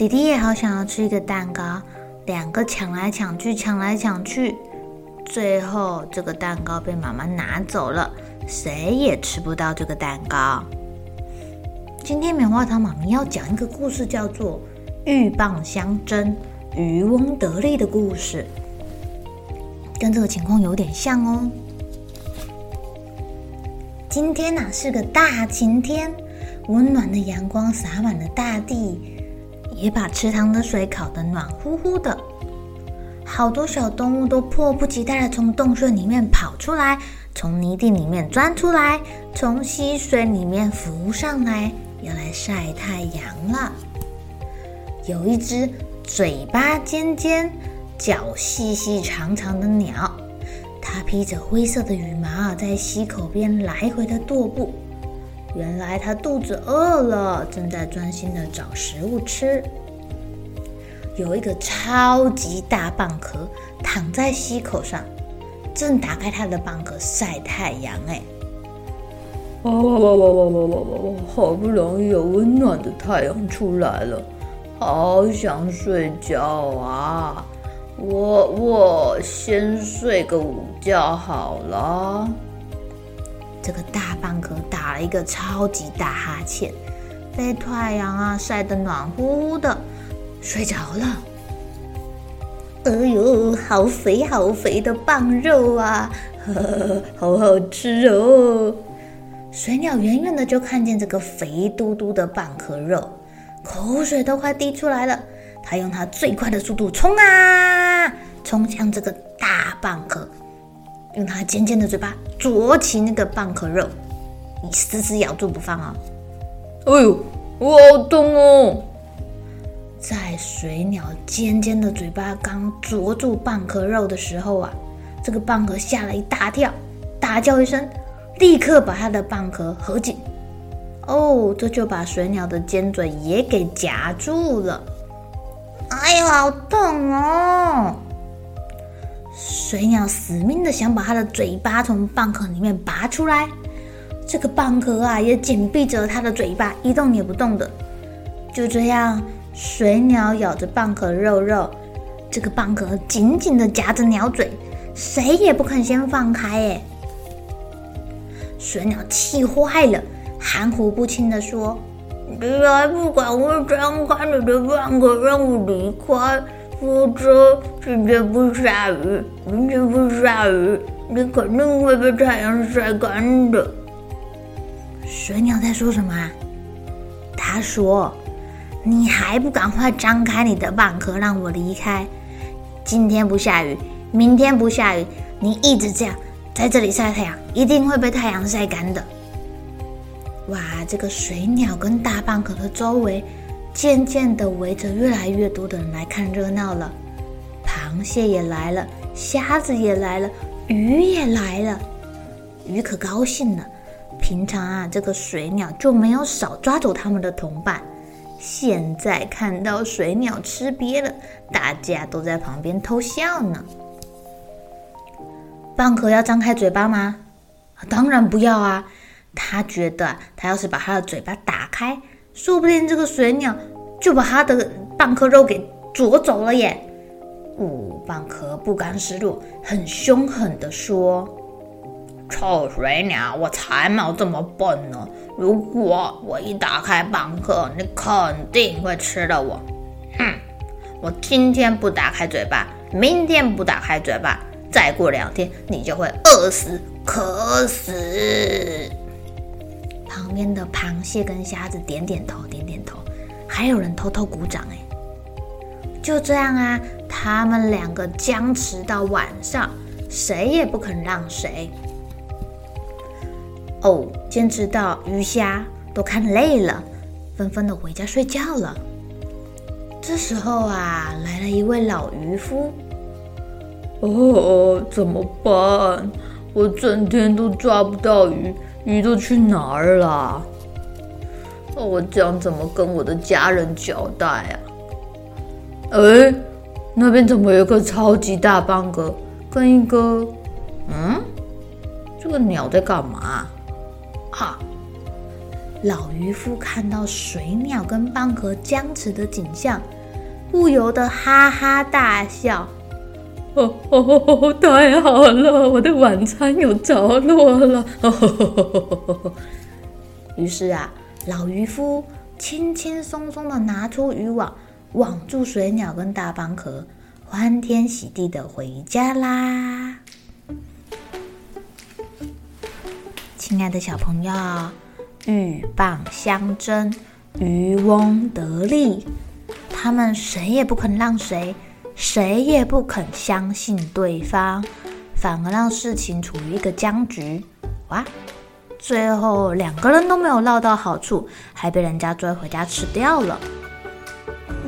弟弟也好想要吃一个蛋糕，两个抢来抢去，抢来抢去，最后这个蛋糕被妈妈拿走了，谁也吃不到这个蛋糕。今天棉花糖妈咪要讲一个故事，叫做《鹬蚌相争，渔翁得利》的故事。跟这个情况有点像哦。今天呐、啊、是个大晴天，温暖的阳光洒满了大地，也把池塘的水烤得暖乎乎的。好多小动物都迫不及待地从洞穴里面跑出来，从泥地里面钻出来，从溪水里面浮上来，要来晒太阳了。有一只嘴巴尖尖，脚细细长长的鸟，它披着灰色的羽毛，在溪口边来回的踱步。原来它肚子饿了，正在专心的找食物吃。有一个超级大蚌壳躺在溪口上，正打开它的蚌壳晒太阳。哎，哇哇哇哇哇哇哇！好不容易有温暖的太阳出来了，好想睡觉啊！我我先睡个午觉好了。这个大蚌壳一个超级大哈欠，被太阳啊晒得暖乎乎的，睡着了。哎呦，好肥好肥的蚌肉啊，呵呵，好好吃哦！水鸟远远的就看见这个肥嘟嘟的蚌壳肉，口水都快滴出来了。它用它最快的速度冲啊，冲向这个大蚌壳，用它尖尖的嘴巴啄起那个蚌壳肉，你死死咬住不放啊！哎呦，我好痛哦！在水鸟尖尖的嘴巴刚啄住蚌壳肉的时候啊，这个蚌壳吓了一大跳，大叫一声，立刻把它的蚌壳合紧。哦，这就把水鸟的尖嘴也给夹住了。哎呦，好痛哦！水鸟死命的想把它的嘴巴从蚌壳里面拔出来，这个蚌壳啊也紧闭着它的嘴巴，一动也不动的。就这样，水鸟咬着蚌壳肉肉，这个蚌壳紧紧的夹着鸟嘴，谁也不肯先放开。哎，水鸟气坏了，含糊不清的说。你还不赶快张开你的蚌壳，让我离开，否则今天不下雨，明天不下雨，你肯定会被太阳晒干的。水鸟在说什么啊？他说：“你还不赶快张开你的蚌壳，让我离开？今天不下雨，明天不下雨，你一直这样在这里晒太阳，一定会被太阳晒干的。”哇，这个水鸟跟大蚌壳的周围，渐渐的围着越来越多的人来看热闹了。螃蟹也来了，虾子也来了，鱼也来了。鱼可高兴了，平常啊，这个水鸟就没有少抓走他们的同伴。现在看到水鸟吃瘪了，大家都在旁边偷笑呢。蚌壳要张开嘴巴吗？当然不要啊！他觉得，他要是把他的嘴巴打开，说不定这个水鸟就把他的蚌壳肉给啄走了耶。哦，蚌壳不甘示弱，很凶狠地说：“臭水鸟，我才没有这么笨呢！如果我一打开蚌壳，你肯定会吃了我。哼！我今天不打开嘴巴，明天不打开嘴巴，再过两天你就会饿死、渴死。旁边的螃蟹跟虾子点点头，点点头，还有人偷偷鼓掌哎。就这样啊，他们两个僵持到晚上，谁也不肯让谁。哦，坚持到鱼虾都看累了，纷纷的回家睡觉了。这时候啊，来了一位老渔夫。哦，怎么办？我整天都抓不到鱼，鱼都去哪儿了？哦，我这样怎么跟我的家人交代啊？哎，那边怎么有个超级大蚌壳，跟一个……嗯，这个鸟在干嘛？哈！老渔夫看到水鸟跟蚌壳僵持的景象，不由得哈哈大笑。哦哦，太好了，我的晚餐有着落了。哦哦哦哦。于是啊，老渔夫轻轻松松的拿出渔网，网住水鸟跟大蚌壳，欢天喜地的回家啦。亲爱的小朋友，鹬蚌相争，渔翁得利，他们谁也不肯让谁，谁也不肯相信对方，反而让事情处于一个僵局。哇！最后两个人都没有捞到好处，还被人家追回家吃掉了。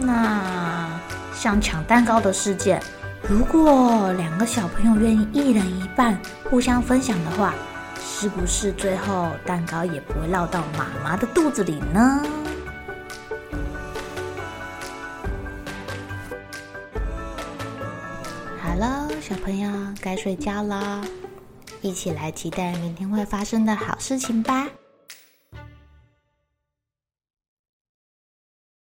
那像抢蛋糕的事件，如果两个小朋友愿意一人一半，互相分享的话，是不是最后蛋糕也不会落到妈妈的肚子里呢？好了，小朋友该睡觉了，一起来期待明天会发生的好事情吧。